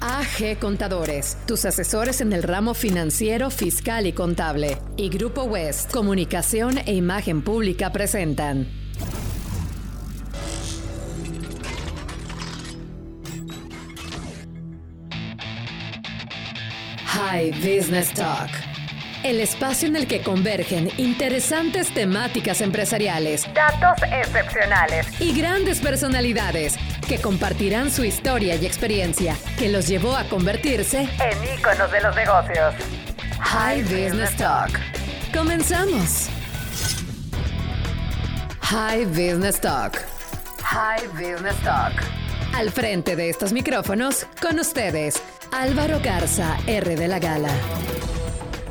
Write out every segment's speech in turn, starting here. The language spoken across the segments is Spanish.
AG Contadores, tus asesores en el ramo financiero, fiscal y contable. Y Grupo West, Comunicación e Imagen Pública presentan. High Business Talk. El espacio en el que convergen interesantes temáticas empresariales, datos excepcionales y grandes personalidades que compartirán su historia y experiencia que los llevó a convertirse en íconos de los negocios. High Business Talk. Comenzamos. High Business Talk. High Business Talk. Al frente de estos micrófonos, con ustedes, Álvaro Garza, R de la Gala.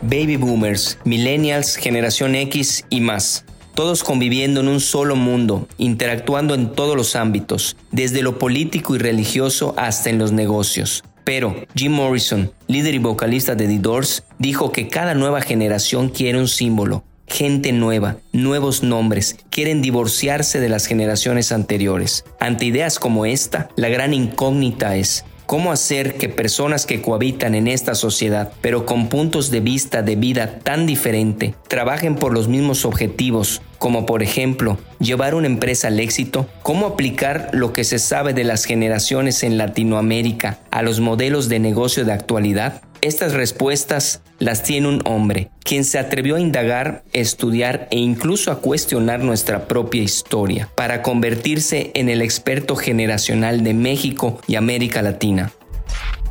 Baby Boomers, Millennials, Generación X y más todos conviviendo en un solo mundo, interactuando en todos los ámbitos, desde lo político y religioso hasta en los negocios. Pero Jim Morrison, líder y vocalista de The Doors, dijo que cada nueva generación quiere un símbolo, gente nueva, nuevos nombres, quieren divorciarse de las generaciones anteriores. Ante ideas como esta, la gran incógnita es, cómo hacer que personas que cohabitan en esta sociedad, pero con puntos de vista de vida tan diferente, trabajen por los mismos objetivos, como por ejemplo llevar una empresa al éxito, cómo aplicar lo que se sabe de las generaciones en Latinoamérica a los modelos de negocio de actualidad? Estas respuestas las tiene un hombre, quien se atrevió a indagar, estudiar e incluso a cuestionar nuestra propia historia, para convertirse en el experto generacional de México y América Latina.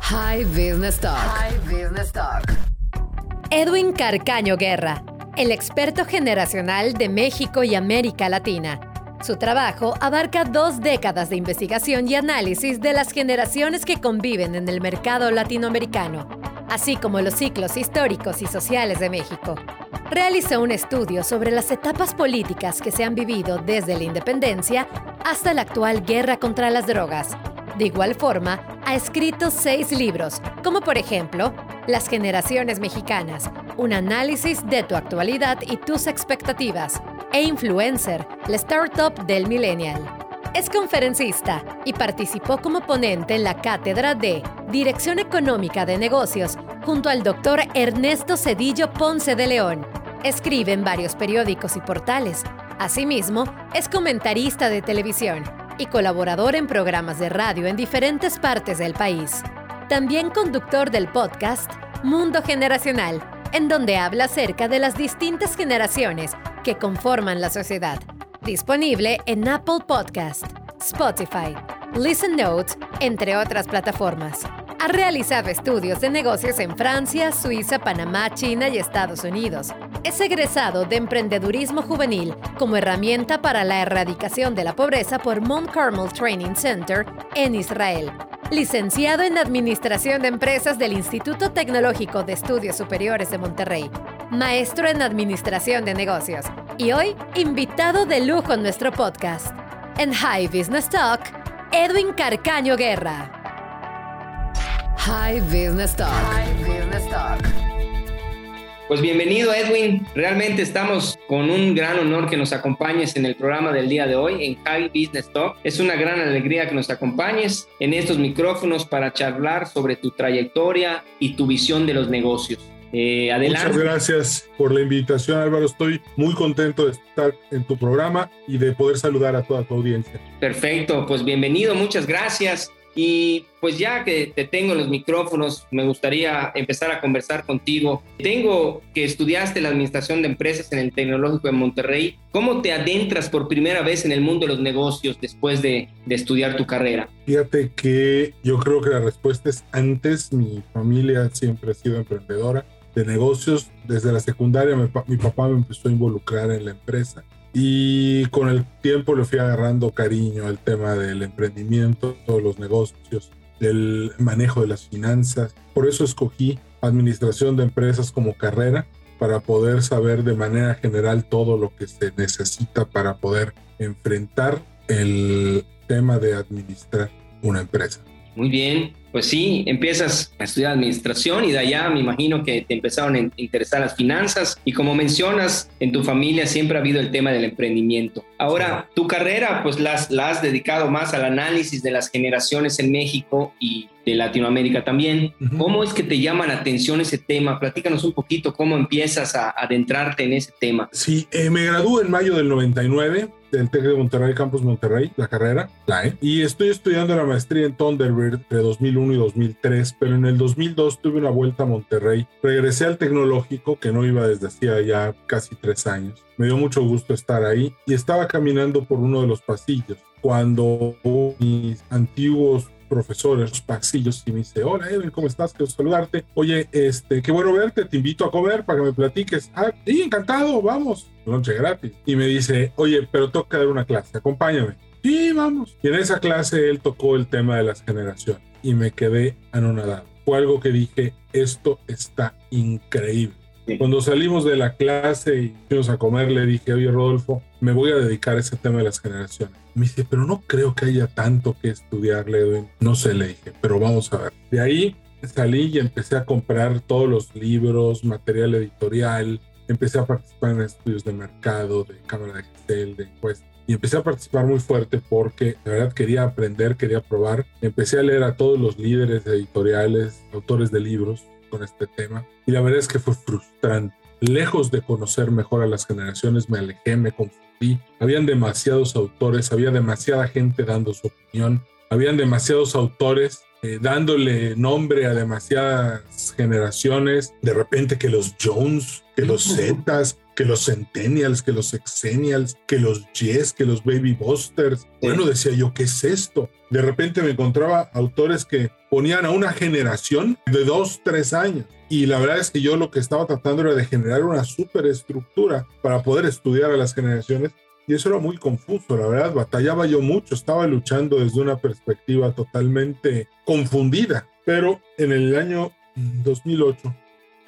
High Business Talk. High Business Talk. Edwin Carcaño Guerra, el experto generacional de México y América Latina. Su trabajo abarca dos décadas de investigación y análisis de las generaciones que conviven en el mercado latinoamericano así como los ciclos históricos y sociales de México. Realizó un estudio sobre las etapas políticas que se han vivido desde la independencia hasta la actual guerra contra las drogas. De igual forma, ha escrito seis libros, como por ejemplo Las generaciones mexicanas, un análisis de tu actualidad y tus expectativas, e Influencer, la startup del millennial. Es conferencista y participó como ponente en la cátedra de Dirección Económica de Negocios junto al doctor Ernesto Cedillo Ponce de León. Escribe en varios periódicos y portales. Asimismo, es comentarista de televisión y colaborador en programas de radio en diferentes partes del país. También conductor del podcast Mundo Generacional, en donde habla acerca de las distintas generaciones que conforman la sociedad Disponible en Apple Podcast, Spotify, Listen Notes, entre otras plataformas. Ha realizado estudios de negocios en Francia, Suiza, Panamá, China y Estados Unidos. Es egresado de emprendedurismo juvenil como herramienta para la erradicación de la pobreza por Mount Carmel Training Center en Israel licenciado en Administración de Empresas del Instituto Tecnológico de Estudios Superiores de Monterrey, maestro en Administración de Negocios y hoy invitado de lujo en nuestro podcast. En High Business Talk, Edwin Carcaño Guerra. High Business Talk. High Business Talk. Pues bienvenido Edwin, realmente estamos con un gran honor que nos acompañes en el programa del día de hoy en High Business Talk. Es una gran alegría que nos acompañes en estos micrófonos para charlar sobre tu trayectoria y tu visión de los negocios. Eh, adelante. Muchas gracias por la invitación Álvaro, estoy muy contento de estar en tu programa y de poder saludar a toda tu audiencia. Perfecto, pues bienvenido, muchas gracias. Y pues ya que te tengo en los micrófonos, me gustaría empezar a conversar contigo. Tengo que estudiaste la administración de empresas en el Tecnológico de Monterrey. ¿Cómo te adentras por primera vez en el mundo de los negocios después de, estudiar tu carrera? Fíjate que yo creo que la respuesta es antes. Mi familia siempre ha sido emprendedora de negocios. Desde la secundaria mi papá me empezó a involucrar en la empresa y con el tiempo le fui agarrando cariño al tema del emprendimiento, todos los negocios, del manejo de las finanzas. Por eso escogí administración de empresas como carrera para poder saber de manera general todo lo que se necesita para poder enfrentar el tema de administrar una empresa. Muy bien, pues sí, empiezas a estudiar administración y de allá me imagino que te empezaron a interesar las finanzas y como mencionas, en tu familia siempre ha habido el tema del emprendimiento. Ahora, tu carrera pues la has, dedicado más al análisis de las generaciones en México y de Latinoamérica también. ¿Cómo es que te llama la atención ese tema? Platícanos un poquito cómo empiezas a adentrarte en ese tema. Sí, eh, me gradué en mayo del 99 del TEC de Monterrey, Campus Monterrey, la carrera, la E, y estoy estudiando la maestría en Thunderbird de 2001 y 2003, pero en el 2002 tuve una vuelta a Monterrey, regresé al tecnológico que no iba desde hacía ya casi tres años, me dio mucho gusto estar ahí y estaba caminando por uno de los pasillos. Cuando mis antiguos profesores, los pasillos, y me dice, hola Edwin, ¿cómo estás? Quiero saludarte. Oye, este, qué bueno verte, te invito a comer para que me platiques. Ah, sí, encantado, vamos, noche gratis. Y me dice, oye, pero que dar una clase, acompáñame. Sí, vamos. Y en esa clase él tocó el tema de las generaciones y me quedé anonadado. Fue algo que dije, esto está increíble. Cuando salimos de la clase y fuimos a comer, le dije, oye Rodolfo, me voy a dedicar a ese tema de las generaciones. Me dice, pero no creo que haya tanto que estudiar, Edwin. No sé, le dije, pero vamos a ver. De ahí salí y empecé a comprar todos los libros, material editorial, empecé a participar en estudios de mercado, de cámara de Excel, de encuestas. Y empecé a participar muy fuerte porque de verdad quería aprender, quería probar. Empecé a leer a todos los líderes editoriales, autores de libros, con este tema y la verdad es que fue frustrante. Lejos de conocer mejor a las generaciones, me alejé, me confundí. Habían demasiados autores, había demasiada gente dando su opinión, habían demasiados autores eh, dándole nombre a demasiadas generaciones. De repente que los Jones, que los Zetas, que los Centennials, que los Exennials, que los Yes, que los Baby Busters. Bueno, decía yo, ¿qué es esto? De repente me encontraba autores que ponían a una generación de dos, tres años. Y la verdad es que yo lo que estaba tratando era de generar una superestructura para poder estudiar a las generaciones. Y eso era muy confuso, la verdad, batallaba yo mucho, estaba luchando desde una perspectiva totalmente confundida. Pero en el año 2008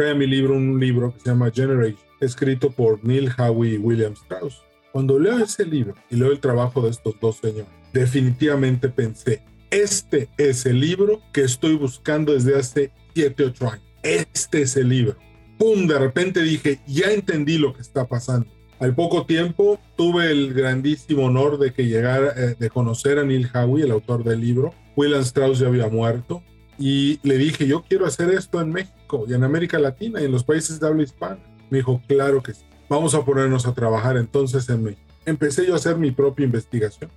crea mi libro, un libro que se llama Generation, escrito por Neil Howie y William Strauss. Cuando leo ese libro y leo el trabajo de estos dos señores, definitivamente pensé, este es el libro que estoy buscando desde hace 7, 8 años. Este es el libro. ¡Pum! De repente dije, ya entendí lo que está pasando. Al poco tiempo tuve el grandísimo honor de que llegara, eh, de conocer a Neil Howie, el autor del libro. William Strauss ya había muerto y le dije, yo quiero hacer esto en México y en América Latina y en los países de habla hispana. Me dijo, claro que sí. Vamos a ponernos a trabajar entonces en México. Empecé yo a hacer mi propia investigación.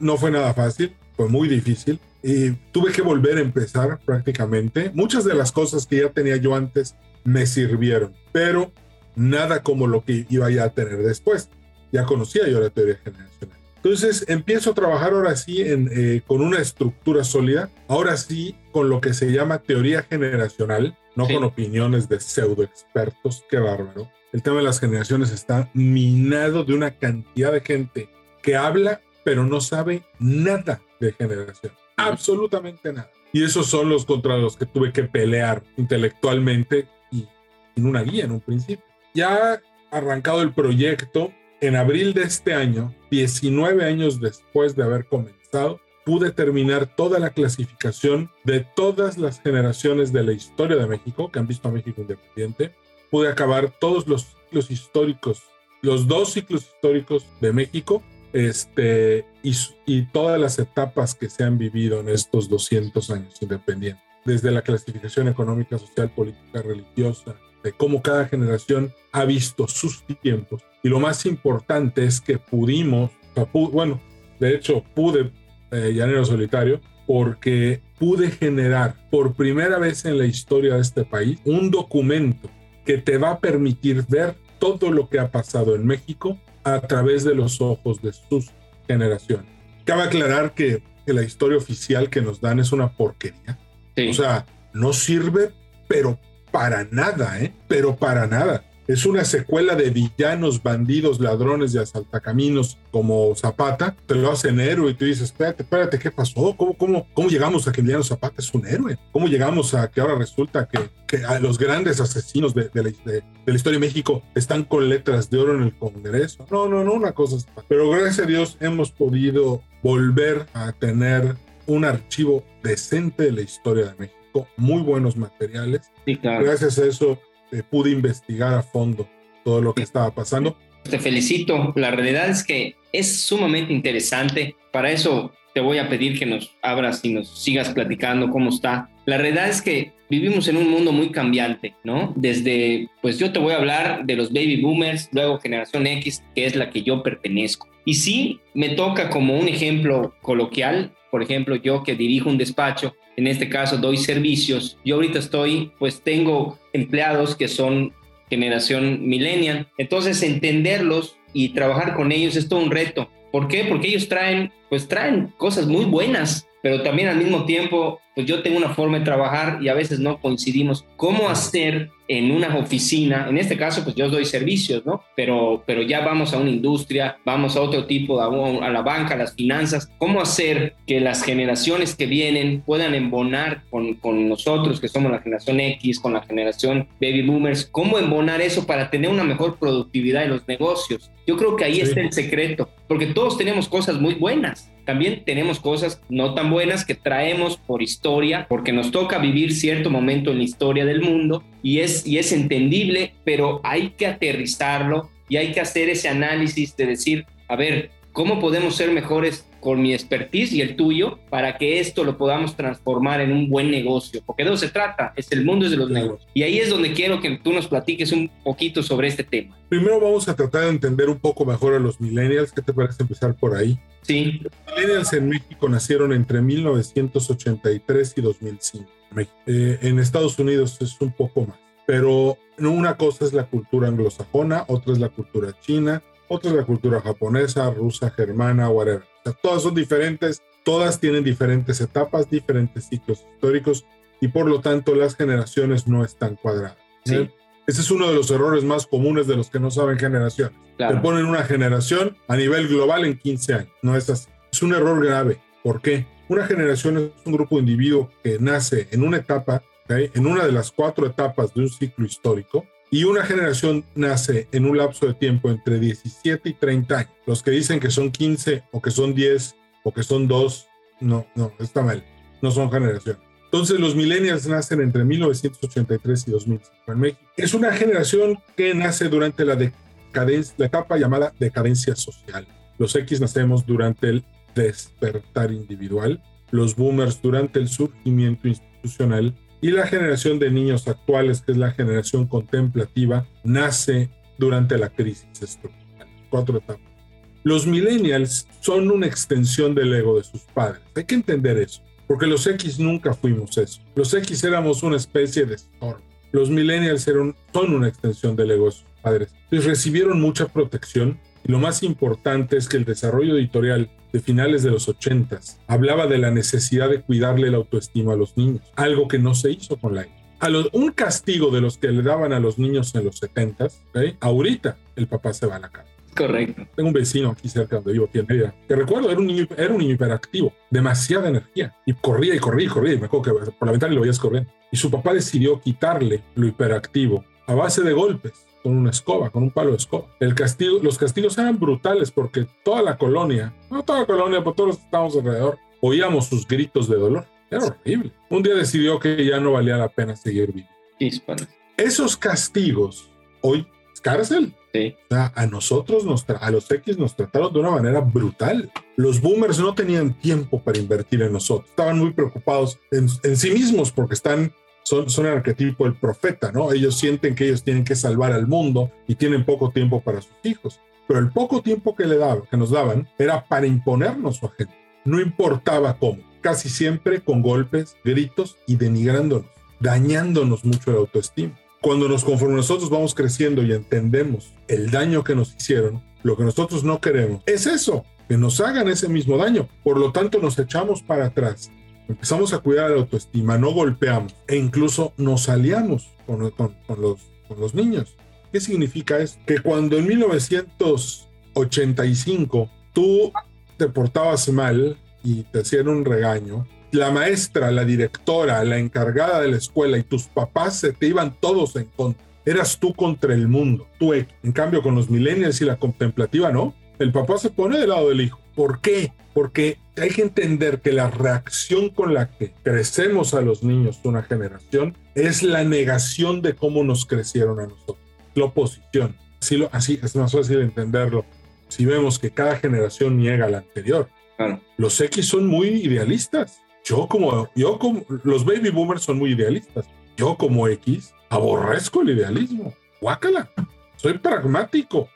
no fue nada fácil fue muy difícil y tuve que volver a empezar prácticamente. Muchas de las cosas que ya tenía yo antes me sirvieron, pero nada como lo que iba ya a tener después. Ya conocía yo la teoría generacional. Entonces empiezo a trabajar ahora sí en, eh, con una estructura sólida, ahora sí con lo que se llama teoría generacional, no con opiniones de pseudo expertos, qué bárbaro. El tema de las generaciones está minado de una cantidad de gente que habla pero no sabe nada de generación, absolutamente nada. Y esos son los contra los que tuve que pelear intelectualmente y en una guía en un principio. Ya arrancado el proyecto, en abril de este año, 19 años después de haber comenzado, pude terminar toda la clasificación de todas las generaciones de la historia de México que han visto a México independiente. Pude acabar todos los ciclos históricos, los dos ciclos históricos de México este, y, todas las etapas que se han vivido en estos 200 años independientes, desde la clasificación económica, social, política, religiosa, de cómo cada generación ha visto sus tiempos. Y lo más importante es que pudimos, bueno, de hecho pude, eh, Llanero Solitario, porque pude generar por primera vez en la historia de este país un documento que te va a permitir ver todo lo que ha pasado en México a través de los ojos de sus generaciones. Cabe aclarar que, la historia oficial que nos dan es una porquería. O sea, no sirve, pero para nada, ¿eh? Pero para nada es una secuela de villanos, bandidos, ladrones y asaltacaminos como Zapata, te lo hacen héroe y tú dices, espérate, espérate, ¿qué pasó? ¿Cómo, cómo, cómo llegamos a que Emiliano Zapata es un héroe? ¿Cómo llegamos a que ahora resulta que, que los grandes asesinos de, de, la, de, la, historia de México están con letras de oro en el Congreso? No, no, no, una cosa. Pero gracias a Dios hemos podido volver a tener un archivo decente de la historia de México, muy buenos materiales. Gracias a eso eh, pude investigar a fondo todo lo que estaba pasando. Te felicito. La realidad es que es sumamente interesante. Para eso te voy a pedir que nos abras y nos sigas platicando cómo está. La realidad es que vivimos en un mundo muy cambiante, ¿no? Desde, pues yo te voy a hablar de los baby boomers, luego generación X, que es la que yo pertenezco. Y sí, me toca como un ejemplo coloquial, por ejemplo, yo que dirijo un despacho, en este caso doy servicios, yo ahorita estoy, pues tengo empleados que son generación millennial, entonces entenderlos y trabajar con ellos es todo un reto. ¿Por qué? Porque ellos traen, pues traen cosas muy buenas, pero también al mismo tiempo, pues yo tengo una forma de trabajar y a veces no coincidimos. ¿Cómo hacer en una oficina? En este caso, pues yo doy servicios, ¿no? Pero, pero ya vamos a una industria, vamos a otro tipo, a, la banca, a las finanzas. ¿Cómo hacer que las generaciones que vienen puedan embonar con, con nosotros, que somos la generación X, con la generación baby boomers? ¿Cómo embonar eso para tener una mejor productividad en los negocios? Yo creo que ahí está el secreto, porque todos tenemos cosas muy buenas también tenemos cosas no tan buenas que traemos por historia, porque nos toca vivir cierto momento en la historia del mundo y es, y es entendible, pero hay que aterrizarlo y hay que hacer ese análisis de decir, a ver, ¿cómo podemos ser mejores con mi expertise y el tuyo para que esto lo podamos transformar en un buen negocio? Porque de eso se trata, es el mundo de los negocios. Y ahí es donde quiero que tú nos platiques un poquito sobre este tema. Primero vamos a tratar de entender un poco mejor a los millennials. ¿Qué te parece empezar por ahí? Sí. Los millennials en México nacieron entre 1983 y 2005. Eh, en Estados Unidos es un poco más. Pero una cosa es la cultura anglosajona, otra es la cultura china, otra es la cultura japonesa, rusa, germana, whatever. O sea, todas son diferentes, todas tienen diferentes etapas, diferentes ciclos históricos y por lo tanto las generaciones no están cuadradas. Sí. Ese es uno de los errores más comunes de los que no saben generaciones. Te ponen una generación a nivel global en 15 años. No es así. Es un error grave. ¿Por qué? Una generación es un grupo de individuos que nace en una etapa, en una de las cuatro etapas de un ciclo histórico, y una generación nace en un lapso de tiempo entre 17 y 30 años. Los que dicen que son 15 o que son 10 o que son 2, no, no, está mal. No son generaciones. Entonces los millennials nacen entre 1983 y 2005 en México. Es una generación que nace durante la, decadencia, la etapa llamada decadencia social. Los X nacemos durante el despertar individual, los boomers durante el surgimiento institucional y la generación de niños actuales, que es la generación contemplativa, nace durante la crisis estructural. Cuatro etapas. Los millennials son una extensión del ego de sus padres. Hay que entender eso, porque los X nunca fuimos eso. Los X éramos una especie de storm. Los millennials son una extensión del ego de sus padres. Entonces recibieron mucha protección y lo más importante es que el desarrollo editorial de finales de los 80 hablaba de la necesidad de cuidarle la autoestima a los niños, algo que no se hizo con la a un castigo de los que le daban a los niños en los 70, ¿okay? ahorita el papá se va a la casa. Correcto. Tengo un vecino aquí cerca donde vivo, Mérida, que recuerdo era un niño, era un niño hiperactivo, demasiada energía, y corría y corría y corría, y me acuerdo que por la ventana lo veías corriendo. Y su papá decidió quitarle lo hiperactivo a base de golpes con una escoba, con un palo de escoba. El castigo, los castigos eran brutales porque toda la colonia, no toda la colonia, pero todos los que estábamos alrededor, oíamos sus gritos de dolor. Era horrible. Un día decidió que ya no valía la pena seguir viviendo. Esos castigos hoy es cárcel. Sí. O sea, a nosotros, nos a los X nos trataron de una manera brutal. Los boomers no tenían tiempo para invertir en nosotros. Estaban muy preocupados en, en sí mismos porque están son, el arquetipo del profeta, ¿no? Ellos sienten que ellos tienen que salvar al mundo y tienen poco tiempo para sus hijos. Pero el poco tiempo que, le daban, que nos daban era para imponernos su agenda. No importaba cómo, casi siempre con golpes, gritos y denigrándonos, dañándonos mucho la autoestima. Cuando nos conforme nosotros vamos creciendo y entendemos el daño que nos hicieron, lo que nosotros no queremos es eso, que nos hagan ese mismo daño. Por lo tanto, nos echamos para atrás empezamos a cuidar la autoestima, no golpeamos e incluso nos aliamos con, los, niños. ¿Qué significa eso? Que cuando en 1985 tú te portabas mal y te hacían un regaño, la maestra, la directora, la encargada de la escuela y tus papás se te iban todos en contra. Eras tú contra el mundo, tú. En cambio, con los millennials y la contemplativa, no. El papá se pone del lado del hijo. ¿Por qué? Porque hay que entender que la reacción con la que crecemos a los niños una generación es la negación de cómo nos crecieron a nosotros, la oposición. Así, lo, así es más fácil entenderlo si vemos que cada generación niega a la anterior. Los X son muy idealistas. Yo como, yo como, los baby boomers son muy idealistas. Yo como X aborrezco el idealismo. Guácala. Soy pragmático.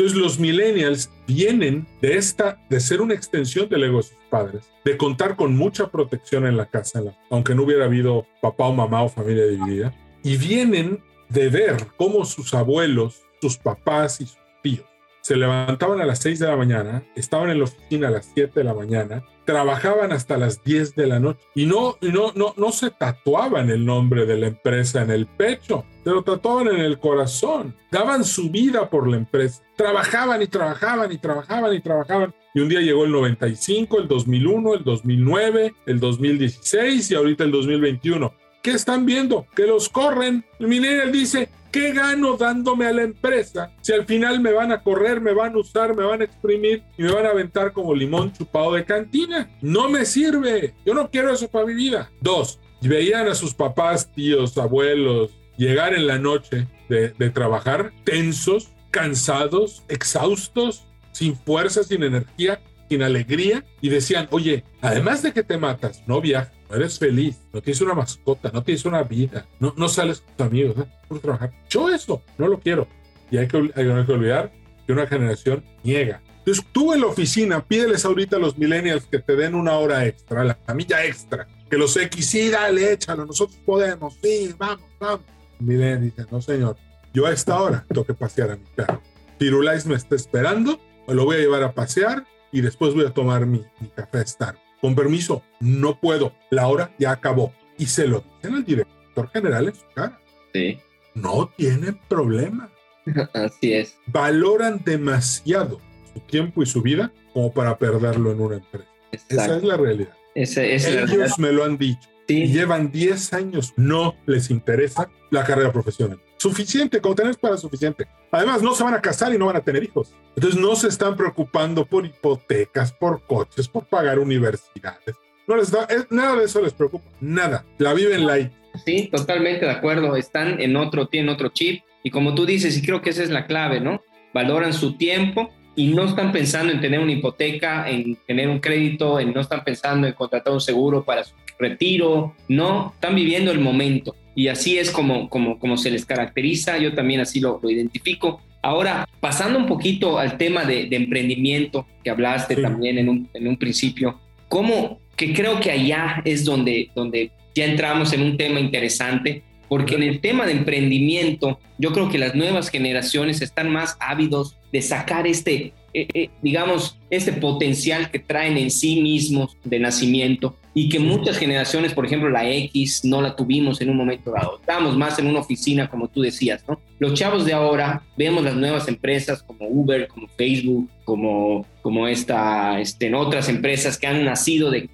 Entonces los millennials vienen de esta, de ser una extensión del ego de sus padres, de contar con mucha protección en la casa, aunque no hubiera habido papá o mamá o familia dividida, y vienen de ver cómo sus abuelos, sus papás y sus tíos se levantaban a las 6 de la mañana, estaban en la oficina a las 7 de la mañana, trabajaban hasta las 10 de la noche y no, no, no, no se tatuaban el nombre de la empresa en el pecho, se lo tatuaban en el corazón, daban su vida por la empresa, trabajaban y trabajaban y trabajaban y trabajaban. Y un día llegó el 95, el 2001, el 2009, el 2016 y ahorita el 2021. ¿Qué están viendo? Que los corren. El minero dice, ¿Qué gano dándome a la empresa si al final me van a correr, me van a usar, me van a exprimir y me van a aventar como limón chupado de cantina? No me sirve. Yo no quiero eso para mi vida. Dos, veían a sus papás, tíos, abuelos llegar en la noche de, de trabajar tensos, cansados, exhaustos, sin fuerza, sin energía, sin alegría y decían, oye, además de que te matas, no viajas no eres feliz, no tienes una mascota, no tienes una vida, no, no sales con tus amigos, ¿eh? por trabajar. Yo eso no lo quiero. Y hay que, hay que olvidar que una generación niega. Entonces tú en la oficina pídeles ahorita a los millennials que te den una hora extra, la milla extra, que los X, sí, dale, échalo, nosotros podemos, sí, vamos, vamos. Miren, dice, no señor, yo a esta hora tengo que pasear a mi perro. Pirulais me está esperando, me lo voy a llevar a pasear y después voy a tomar mi, mi café Starbucks con permiso, no puedo, la hora ya acabó. Y se lo dicen al director general en su cara. Sí. No tienen problema. Así es. Valoran demasiado su tiempo y su vida como para perderlo en una empresa. Esa es la realidad. Ese, Ellos me lo han dicho. Y llevan 10 años. No les interesa la carrera profesional. Suficiente, con tener para suficiente. Además, no se van a casar y no van a tener hijos. Entonces, no se están preocupando por hipotecas, por coches, por pagar universidades. No les da, nada de eso les preocupa. Nada. La viven light. Sí, totalmente de acuerdo. Están en otro, tienen otro chip. Y como tú dices, y creo que esa es la clave, ¿no? Valoran su tiempo y no están pensando en tener una hipoteca, en tener un crédito, en no están pensando en contratar un seguro para su retiro, no, están viviendo el momento. Y así es como, como, como se les caracteriza, yo también así lo, identifico. Ahora, pasando un poquito al tema de, emprendimiento que hablaste también en un, en un principio, ¿cómo, que creo que allá es donde, donde ya entramos en un tema interesante, porque en el tema de emprendimiento, yo creo que las nuevas generaciones están más ávidos de sacar este, eh, eh, digamos, este potencial que traen en sí mismos de nacimiento y que muchas generaciones, por ejemplo la X, no la tuvimos en un momento dado. Estábamos más en una oficina, como tú decías, ¿no? Los chavos de ahora, vemos las nuevas empresas como Uber, como Facebook, como, como esta, este, en otras empresas que han nacido de,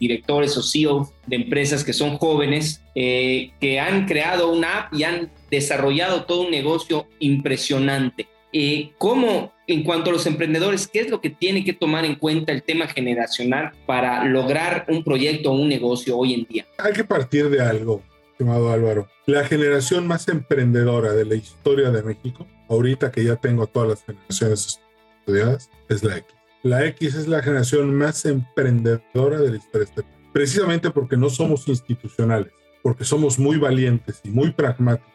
directores o CEOs de empresas que son jóvenes, eh, que han creado una app y han desarrollado todo un negocio impresionante. Eh, ¿Cómo en cuanto a los emprendedores, ¿qué es lo que tiene que tomar en cuenta el tema generacional para lograr un proyecto o un negocio hoy en día? Hay que partir de algo, estimado Álvaro. La generación más emprendedora de la historia de México, ahorita que ya tengo todas las generaciones estudiadas, es la X. La X es la generación más emprendedora de la historia de este país, precisamente porque no somos institucionales, porque somos muy valientes y muy pragmáticos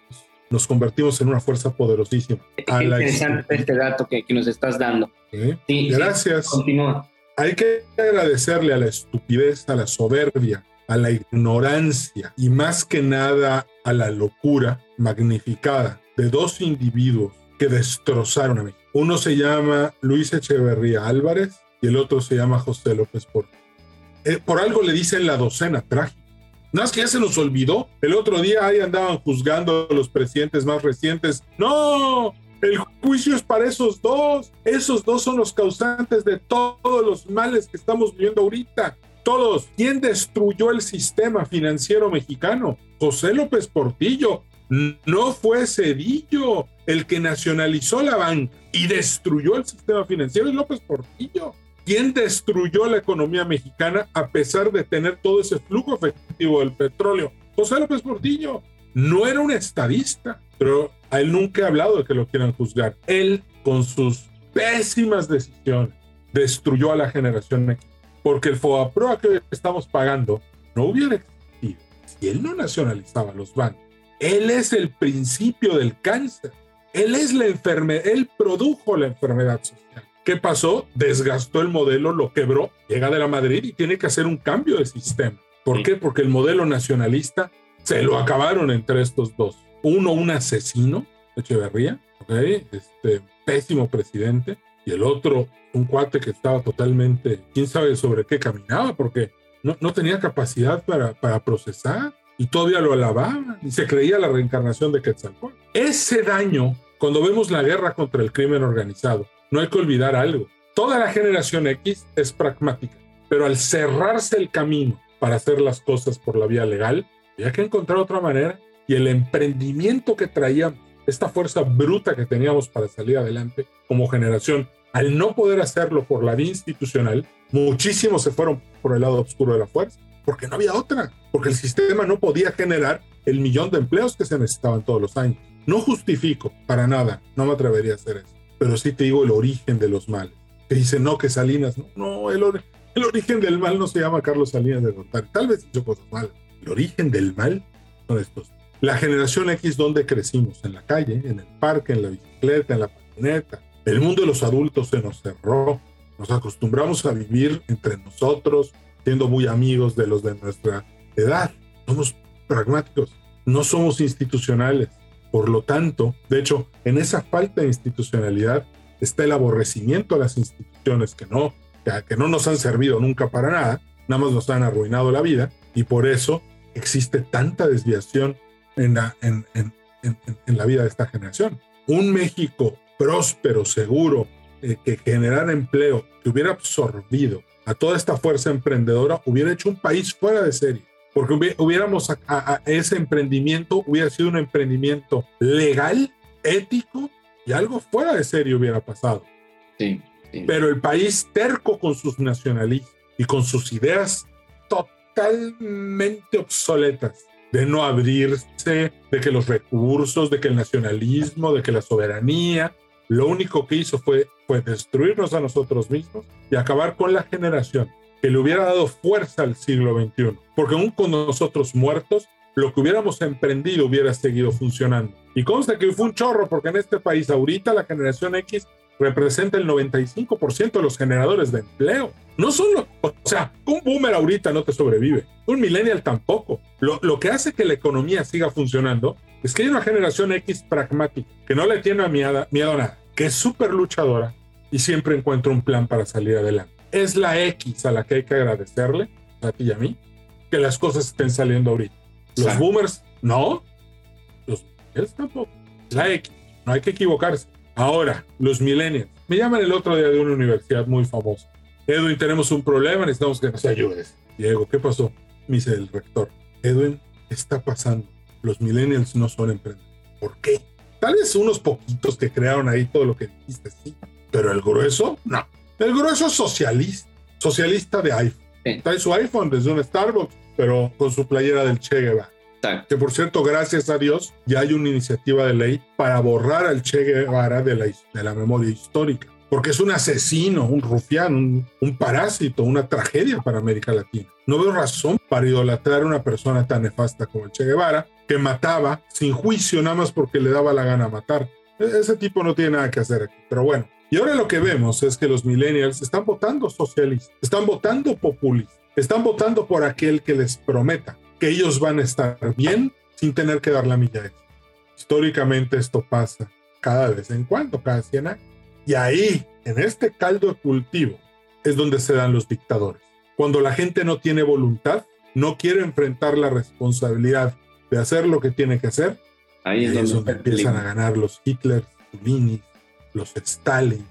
nos convertimos en una fuerza poderosísima. Qué interesante este dato que, que, nos estás dando. Sí, Gracias. continúa. Hay que agradecerle a la estupidez, a la soberbia, a la ignorancia y más que nada a la locura magnificada de dos individuos que destrozaron a México. Uno se llama Luis Echeverría Álvarez y el otro se llama José López Portillo. Eh, por algo le dicen la docena trágica no es que ya se nos olvidó. El otro día ahí andaban juzgando a los presidentes más recientes. No, el juicio es para esos dos. Esos dos son los causantes de todos los males que estamos viviendo ahorita. Todos. ¿Quién destruyó el sistema financiero mexicano? José López Portillo. No fue Cedillo el que nacionalizó la banca y destruyó el sistema financiero, es López Portillo. ¿Quién destruyó la economía mexicana a pesar de tener todo ese flujo efectivo del petróleo? José López Portillo no era un estadista, pero a él nunca ha hablado de que lo quieran juzgar. Él, con sus pésimas decisiones, destruyó a la generación X. Porque el FOAPROA que estamos pagando no hubiera existido si él no nacionalizaba los bancos. Él es el principio del cáncer. Él es la enfermedad, él produjo la enfermedad social. ¿Qué pasó? Desgastó el modelo, lo quebró, llega de la Madrid y tiene que hacer un cambio de sistema. ¿Por qué? Porque el modelo nacionalista se lo acabaron entre estos dos. Uno, un asesino, Echeverría, ¿okay? este pésimo presidente, y el otro, un cuate que estaba totalmente, quién sabe sobre qué caminaba, porque no, no tenía capacidad para, para procesar y todavía lo alababan y se creía la reencarnación de Quetzalcóatl. Ese daño, cuando vemos la guerra contra el crimen organizado, no hay que olvidar algo. Toda la generación X es pragmática, pero al cerrarse el camino para hacer las cosas por la vía legal, había que encontrar otra manera y el emprendimiento que traíamos, esta fuerza bruta que teníamos para salir adelante como generación, al no poder hacerlo por la vía institucional, muchísimos se fueron por el lado oscuro de la fuerza, porque no había otra, porque el sistema no podía generar el millón de empleos que se necesitaban todos los años. No justifico para nada, no me atrevería a hacer eso pero sí te digo el origen de los males. Que dicen, no, que Salinas, no, no el, el, origen del mal no se llama Carlos Salinas de Gortari, tal vez hizo cosas malas. El origen del mal son estos. La generación X, donde crecimos? En la calle, en el parque, en la bicicleta, en la patineta. El mundo de los adultos se nos cerró. Nos acostumbramos a vivir entre nosotros, siendo muy amigos de los de nuestra edad. Somos pragmáticos, no somos institucionales. Por lo tanto, de hecho, en esa falta de institucionalidad está el aborrecimiento a las instituciones que no, que no nos han servido nunca para nada, nada más nos han arruinado la vida y por eso existe tanta desviación en la, en, en, en, la vida de esta generación. Un México próspero, seguro, eh, que generara empleo, que hubiera absorbido a toda esta fuerza emprendedora, hubiera hecho un país fuera de serie porque hubiéramos a, ese emprendimiento, hubiera sido un emprendimiento legal, ético y algo fuera de serie hubiera pasado. Sí, Pero el país terco con sus nacionalistas y con sus ideas totalmente obsoletas de no abrirse, de que los recursos, de que el nacionalismo, de que la soberanía, lo único que hizo fue, fue destruirnos a nosotros mismos y acabar con la generación que le hubiera dado fuerza al siglo XXI, porque aún con nosotros muertos, lo que hubiéramos emprendido hubiera seguido funcionando. Y consta que fue un chorro, porque en este país ahorita la generación X representa el 95% de los generadores de empleo. No son los, o sea, un boomer ahorita no te sobrevive, un millennial tampoco. Lo, lo que hace que la economía siga funcionando es que hay una generación X pragmática, que no le tiene miedo, miedo a nada, que es súper luchadora y siempre encuentra un plan para salir adelante es la X a la que hay que agradecerle, a ti y a mí, que las cosas estén saliendo ahorita. Los boomers, no. Los millennials tampoco. La X, no hay que equivocarse. Ahora, los millennials. Me llaman el otro día de una universidad muy famosa. Edwin, tenemos un problema, necesitamos que nos ayudes. Diego, ¿qué pasó? Me dice el rector. Edwin, ¿qué está pasando? Los millennials no son emprendedores. ¿Por qué? Tal vez unos poquitos que crearon ahí todo lo que dijiste, sí. Pero el grueso, no. El grueso socialista, socialista de iPhone. Trae su iPhone desde un Starbucks, pero con su playera del Che Guevara. Que por cierto, gracias a Dios, ya hay una iniciativa de ley para borrar al Che Guevara de la, de la memoria histórica. Porque es un asesino, un rufián, un, un parásito, una tragedia para América Latina. No veo razón para idolatrar a una persona tan nefasta como el Che Guevara, que mataba sin juicio nada más porque le daba la gana matar. E-, ese tipo no tiene nada que hacer aquí. Pero bueno, y ahora lo que vemos es que los millennials están votando socialistas, están votando populistas, están votando por aquel que les prometa que ellos van a estar bien sin tener que dar la milla Históricamente esto pasa cada vez en cuando, cada 100 años. Y ahí, en este caldo de cultivo, es donde se dan los dictadores. Cuando la gente no tiene voluntad, no quiere enfrentar la responsabilidad de hacer lo que tiene que hacer, ahí es, donde, empiezan a ganar los Hitler, Mussolini, los Stalin,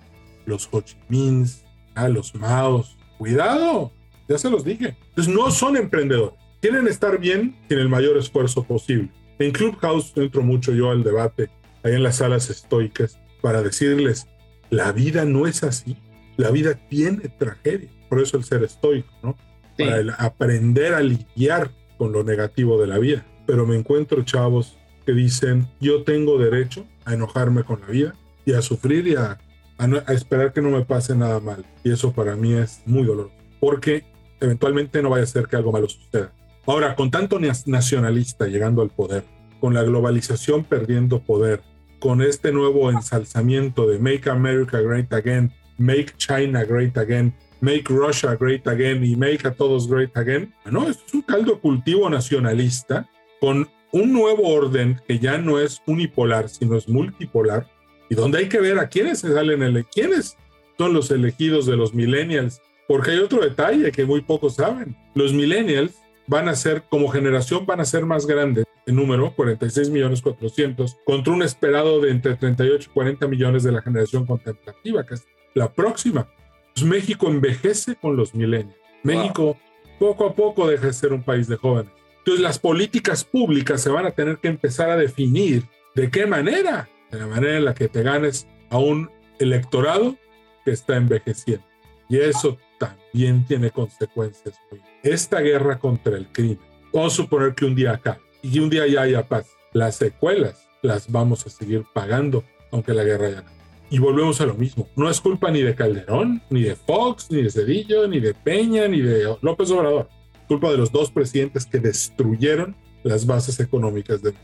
los Ho Chi Minh, ah, los Maos. Cuidado, ya se los dije. Entonces no son emprendedores. Quieren estar bien sin el mayor esfuerzo posible. En Clubhouse entro mucho yo al debate, ahí en las salas estoicas, para decirles, la vida no es así, la vida tiene tragedia, por eso el ser estoico, ¿no? Para aprender a lidiar con lo negativo de la vida. Pero me encuentro chavos que dicen, yo tengo derecho a enojarme con la vida y a sufrir y a, a esperar que no me pase nada mal. Y eso para mí es muy doloroso, porque eventualmente no vaya a ser que algo malo suceda. Ahora, con tanto nacionalista llegando al poder, con la globalización perdiendo poder, con este nuevo ensalzamiento de Make America Great Again, Make China Great Again, Make Russia Great Again y Make a todos Great Again, esto es un caldo cultivo nacionalista con un nuevo orden que ya no es unipolar, sino es multipolar, y donde hay que ver a quiénes se salen, ele quiénes son los elegidos de los millennials, porque hay otro detalle que muy pocos saben. Los millennials van a ser, como generación, van a ser más grandes en número, 46 millones 400, contra un esperado de entre 38 y 40 millones de la generación contemplativa, que es la próxima. Pues México envejece con los milenios. México poco a poco deja de ser un país de jóvenes. Entonces las políticas públicas se van a tener que empezar a definir de qué manera, de la manera en la que te ganes a un electorado que está envejeciendo. Y eso también tiene consecuencias. Esta guerra contra el crimen, vamos a suponer que un día acá y un día ya haya paz, las secuelas las vamos a seguir pagando, aunque la guerra ya no. Y volvemos a lo mismo. No es culpa ni de Calderón, ni de Fox, ni de Cedillo, ni de Peña, ni de López Obrador. Culpa de los dos presidentes que destruyeron las bases económicas de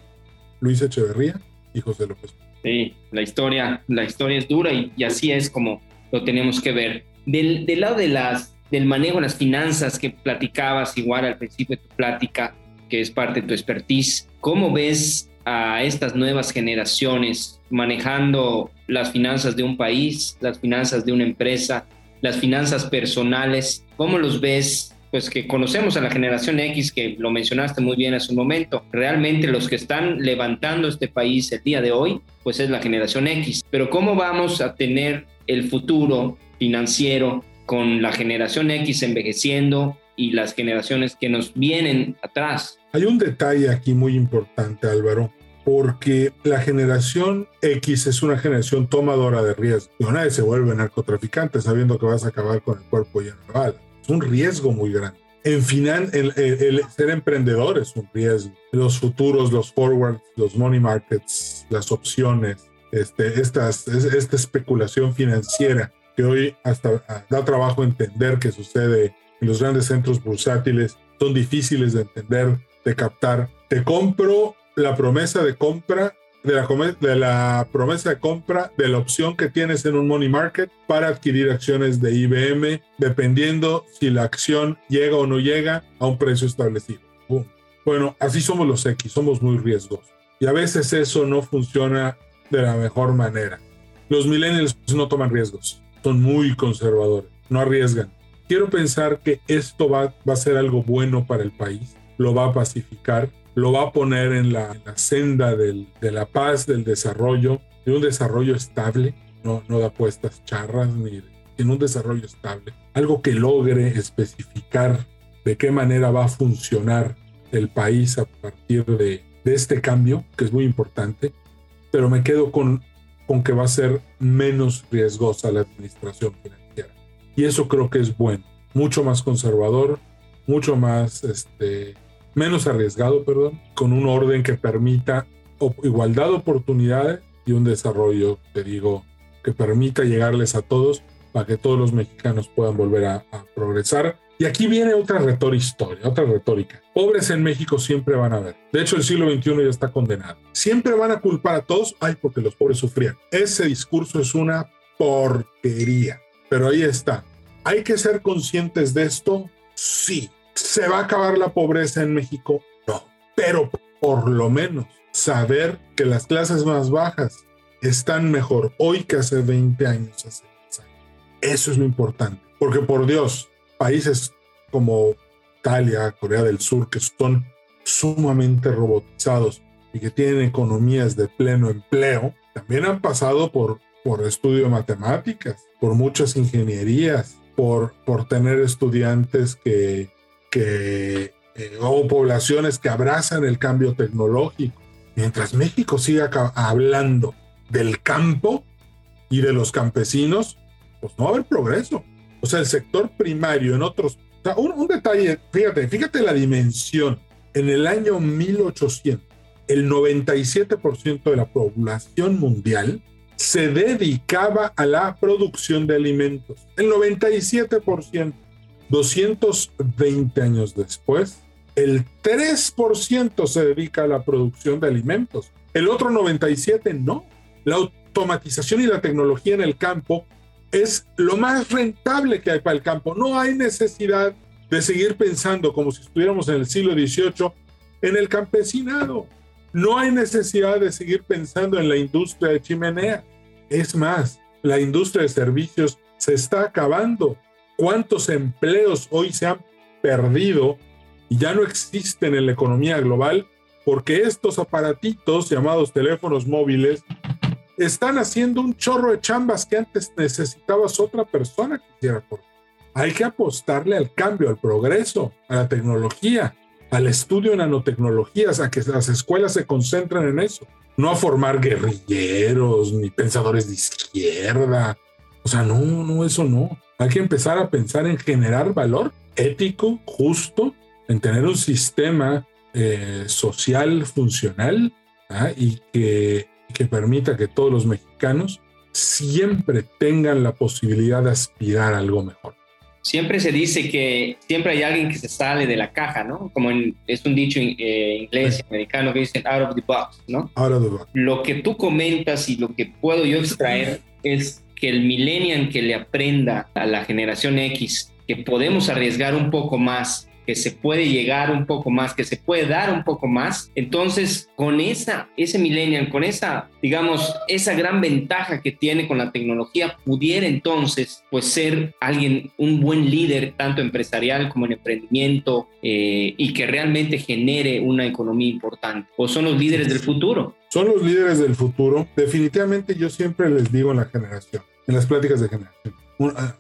Luis Echeverría y José López. Sí, la historia, la historia es dura y, y así es como lo tenemos que ver. Del, del lado de las, del manejo de las finanzas que platicabas igual al principio de tu plática, que es parte de tu expertise, ¿cómo ves a estas nuevas generaciones manejando las finanzas de un país, las finanzas de una empresa, las finanzas personales? ¿Cómo los ves? Pues que conocemos a la generación X, que lo mencionaste muy bien hace un momento. Realmente los que están levantando este país el día de hoy, pues es la generación X. Pero ¿cómo vamos a tener el futuro financiero con la generación X envejeciendo y las generaciones que nos vienen atrás. Hay un detalle aquí muy importante, Álvaro, porque la generación X es una generación tomadora de riesgo. Nadie se vuelve narcotraficante sabiendo que vas a acabar con el cuerpo lleno de balas. Un riesgo muy grande. En final, el, el, ser emprendedor es un riesgo. Los futuros, los forwards, los money markets, las opciones, este, estas, esta especulación financiera que hoy hasta ah, da trabajo entender que sucede en los grandes centros bursátiles, son difíciles de entender, de captar. Te compro la promesa de compra de la, promesa de compra de la opción que tienes en un money market para adquirir acciones de IBM, dependiendo si la acción llega o no llega a un precio establecido. Bueno, así somos los X, somos muy riesgosos. Y a veces eso no funciona de la mejor manera. Los millennials no toman riesgos son muy conservadores, no arriesgan. Quiero pensar que esto va a ser algo bueno para el país, lo va a pacificar, lo va a poner en la, senda de la paz, del desarrollo, de un desarrollo estable, no, no de apuestas charras, ni en un desarrollo estable, algo que logre especificar de qué manera va a funcionar el país a partir de, de este cambio, que es muy importante, pero me quedo con con que va a ser menos riesgosa la administración financiera. Y eso creo que es bueno, mucho más conservador, mucho más, este, menos arriesgado, perdón, con un orden que permita igualdad de oportunidades y un desarrollo, te digo, que permita llegarles a todos para que todos los mexicanos puedan volver a, progresar y aquí viene otra retórica, otra retórica. Pobres en México siempre van a haber. De hecho, el siglo XXI ya está condenado. Siempre van a culpar a todos, ay, porque los pobres sufrían. Ese discurso es una porquería. Pero ahí está. ¿Hay que ser conscientes de esto? Sí. ¿Se va a acabar la pobreza en México? No. Pero por lo menos saber que las clases más bajas están mejor hoy que hace 20 años, hace 10 años. Eso es lo importante. Porque por Dios, países como Italia, Corea del Sur, que son sumamente robotizados y que tienen economías de pleno empleo, también han pasado por, por estudio de matemáticas, por muchas ingenierías, por, por tener estudiantes que, que eh, o poblaciones que abrazan el cambio tecnológico. Mientras México siga hablando del campo y de los campesinos, pues no va a haber progreso. O sea, el sector primario en otros... O sea, un, un detalle, fíjate, fíjate la dimensión. En el año 1800, el 97% de la población mundial se dedicaba a la producción de alimentos. El 97%. 220 años después, el 3% se dedica a la producción de alimentos. El otro 97% no. La automatización y la tecnología en el campo es lo más rentable que hay para el campo. No hay necesidad de seguir pensando como si estuviéramos en el siglo XVIII en el campesinado. No hay necesidad de seguir pensando en la industria de chimenea. Es más, la industria de servicios se está acabando. ¿Cuántos empleos hoy se han perdido y ya no existen en la economía global? Porque estos aparatitos llamados teléfonos móviles están haciendo un chorro de chambas que antes necesitabas otra persona que hiciera Hay que apostarle al cambio, al progreso, a la tecnología al estudio de nanotecnologías, a que las escuelas se concentren en eso, no a formar guerrilleros ni pensadores de izquierda. O sea, no, no, eso no. Hay que empezar a pensar en generar valor ético, justo, en tener un sistema eh, social funcional ¿ah? y que, que permita que todos los mexicanos siempre tengan la posibilidad de aspirar a algo mejor siempre se dice que siempre hay alguien que se sale de la caja, ¿no? Como es un dicho eh, inglés y americano que dicen out of the box, ¿no? Out of the box. Lo que tú comentas y lo que puedo yo extraer es que el millennial que le aprenda a la generación X que podemos arriesgar un poco más que se puede llegar un poco más, que se puede dar un poco más. Entonces, con esa, ese millennial, con esa, digamos, esa gran ventaja que tiene con la tecnología, pudiera entonces, pues, ser alguien, un buen líder, tanto empresarial como en emprendimiento, eh, y que realmente genere una economía importante. ¿O son los líderes del futuro? Son los líderes del futuro. Definitivamente yo siempre les digo en la generación, en las pláticas de generación.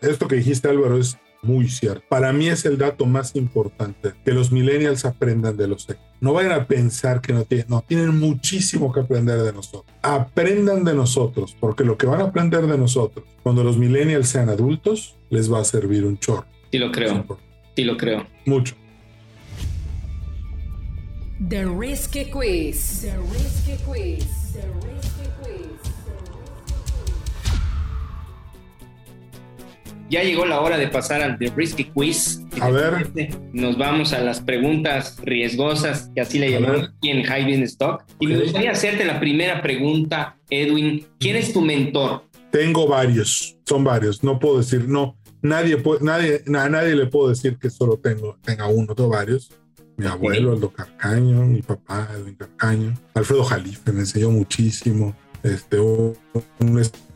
Esto que dijiste Álvaro es muy cierto. Para mí es el dato más importante, que los millennials aprendan de los No vayan a pensar que no tienen, no, tienen muchísimo que aprender de nosotros. Aprendan de nosotros, porque lo que van a aprender de nosotros cuando los millennials sean adultos, les va a servir un chorro. Sí lo creo. Sí lo creo. Mucho. The Risky Quiz. The Risky Quiz. Ya llegó la hora de pasar al The Risky Quiz. A ver. Nos vamos a las preguntas riesgosas, que así le llamamos aquí en High Business Stock. Y me gustaría hacerte la primera pregunta, Edwin. ¿Quién es tu mentor? Tengo varios, son varios. No puedo decir, no, nadie, puede, nadie, a nadie le puedo decir que solo tengo, tenga uno, tengo varios. Mi abuelo, Aldo Carcaño, mi papá, Edwin Carcaño, Alfredo Jalife me enseñó muchísimo. Este, un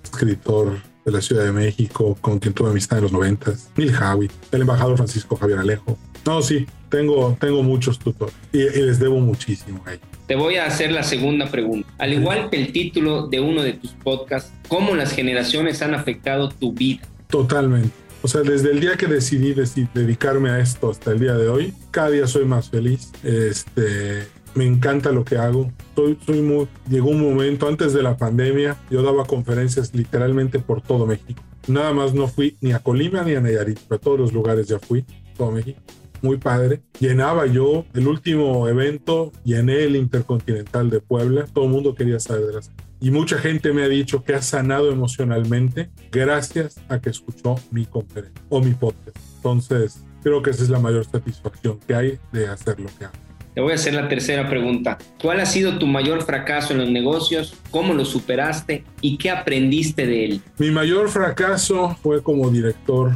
escritor de la Ciudad de México, con quien tuve amistad en los noventas, Neil Howie, el embajador Francisco Javier Alejo. No, sí, tengo, tengo muchos tutores y, les debo muchísimo a ellos. Te voy a hacer la segunda pregunta. Al igual que el título de uno de tus podcasts, ¿cómo las generaciones han afectado tu vida? Totalmente. O sea, desde el día que decidí dedicarme a esto hasta el día de hoy, cada día soy más feliz. Este, me encanta lo que hago. Soy, muy, llegó un momento antes de la pandemia, yo daba conferencias literalmente por todo México. Nada más no fui ni a Colima ni a Nayarit, pero a todos los lugares ya fui, todo México. Muy padre. Llenaba yo el último evento, llené el Intercontinental de Puebla. Todo el mundo quería saber de. Y mucha gente me ha dicho que ha sanado emocionalmente gracias a que escuchó mi conferencia o mi podcast. Entonces, creo que esa es la mayor satisfacción que hay de hacer lo que hago. Te voy a hacer la tercera pregunta. ¿Cuál ha sido tu mayor fracaso en los negocios? ¿Cómo lo superaste? ¿Y qué aprendiste de él? Mi mayor fracaso fue como director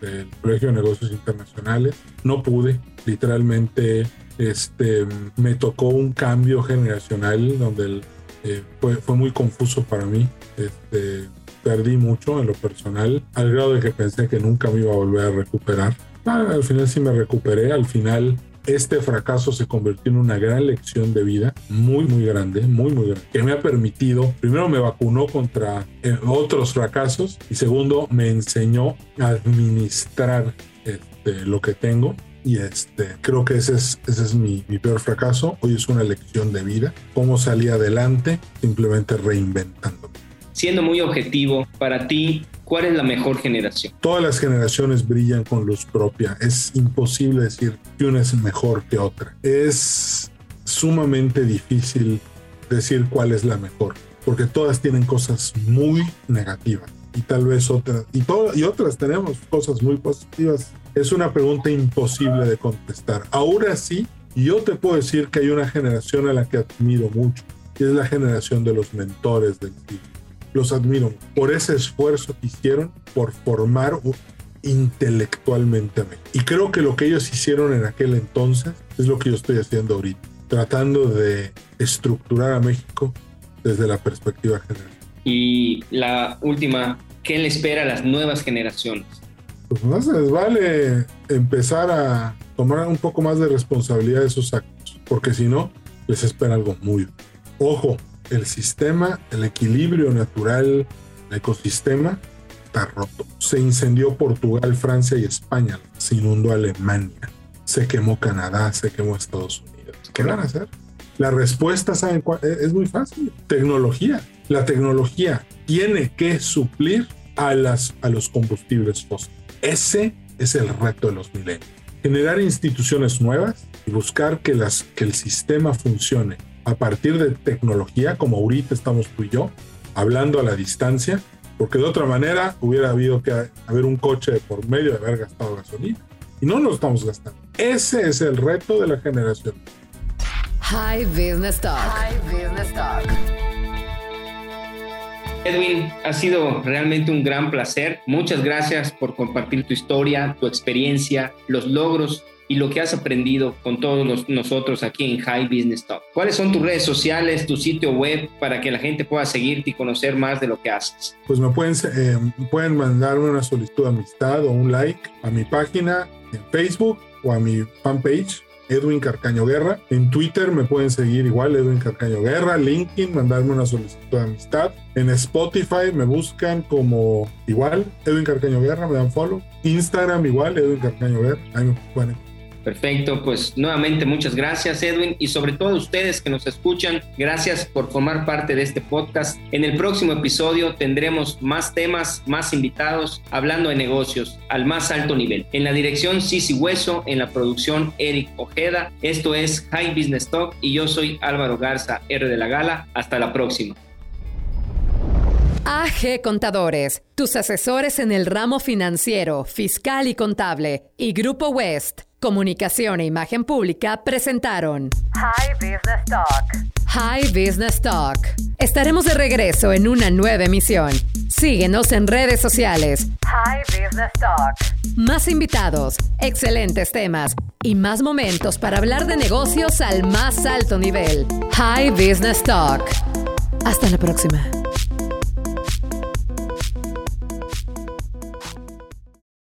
del Colegio de Negocios Internacionales. No pude, literalmente este, me tocó un cambio generacional donde eh, fue, fue, muy confuso para mí. Este, perdí mucho en lo personal, al grado de que pensé que nunca me iba a volver a recuperar. Ah, al final sí me recuperé, al final este fracaso se convirtió en una gran lección de vida, muy, muy grande, muy, muy grande, que me ha permitido, primero me vacunó contra eh, otros fracasos y segundo me enseñó a administrar este, lo que tengo y este, creo que ese es, ese es mi, mi, peor fracaso. Hoy es una lección de vida. Cómo salí adelante simplemente reinventándome. Siendo muy objetivo, para ti, ¿cuál es la mejor generación? Todas las generaciones brillan con luz propia. Es imposible decir que una es mejor que otra. Es sumamente difícil decir cuál es la mejor, porque todas tienen cosas muy negativas y tal vez otras, y, y otras tenemos cosas muy positivas. Es una pregunta imposible de contestar. Ahora sí, yo te puedo decir que hay una generación a la que admiro mucho, y es la generación de los mentores del siglo. Los admiro por ese esfuerzo que hicieron por formar intelectualmente a mí. Y creo que lo que ellos hicieron en aquel entonces es lo que yo estoy haciendo ahorita, tratando de estructurar a México desde la perspectiva general. Y la última, ¿qué le espera a las nuevas generaciones? Pues no se les vale empezar a tomar un poco más de responsabilidad de sus actos, porque si no, les espera algo muy... Ojo, el sistema, el equilibrio natural, el ecosistema está roto. Se incendió Portugal, Francia y España, se inundó Alemania, se quemó Canadá, se quemó Estados Unidos. ¿Qué van a hacer? La respuesta, ¿saben cuál? Es muy fácil. Tecnología. La tecnología tiene que suplir a, los combustibles fósiles. Ese es el reto de los milenios. Generar instituciones nuevas y buscar que el sistema funcione a partir de tecnología, como ahorita estamos tú y yo, hablando a la distancia, porque de otra manera hubiera habido que haber un coche por medio de haber gastado gasolina. Y no lo estamos gastando. Ese es el reto de la generación. High Business Talk. High Business Talk. Edwin, ha sido realmente un gran placer. Muchas gracias por compartir tu historia, tu experiencia, los logros y lo que has aprendido con todos nosotros aquí en High Business Talk. ¿Cuáles son tus redes sociales, tu sitio web para que la gente pueda seguirte y conocer más de lo que haces? Pues me pueden, eh, pueden mandarme una solicitud de amistad o un like a mi página en Facebook o a mi fanpage Edwin Carcaño Guerra. En Twitter me pueden seguir igual, Edwin Carcaño Guerra. LinkedIn, mandarme una solicitud de amistad. En Spotify me buscan como igual, Edwin Carcaño Guerra, me dan follow. Instagram igual, Edwin Carcaño Guerra. Ahí me pueden Perfecto, pues nuevamente muchas gracias Edwin y sobre todo ustedes que nos escuchan, gracias por formar parte de este podcast. En el próximo episodio tendremos más temas, más invitados, hablando de negocios al más alto nivel. En la dirección Sisi Hueso, en la producción Eric Ojeda, esto es High Business Talk y yo soy Álvaro Garza, R de la Gala. Hasta la próxima. AG Contadores, tus asesores en el ramo financiero, fiscal y contable, y Grupo West Comunicación e Imagen Pública presentaron High Business Talk. High Business Talk. Estaremos de regreso en una nueva emisión. Síguenos en redes sociales. High Business Talk. Más invitados, excelentes temas y más momentos para hablar de negocios al más alto nivel. High Business Talk. Hasta la próxima.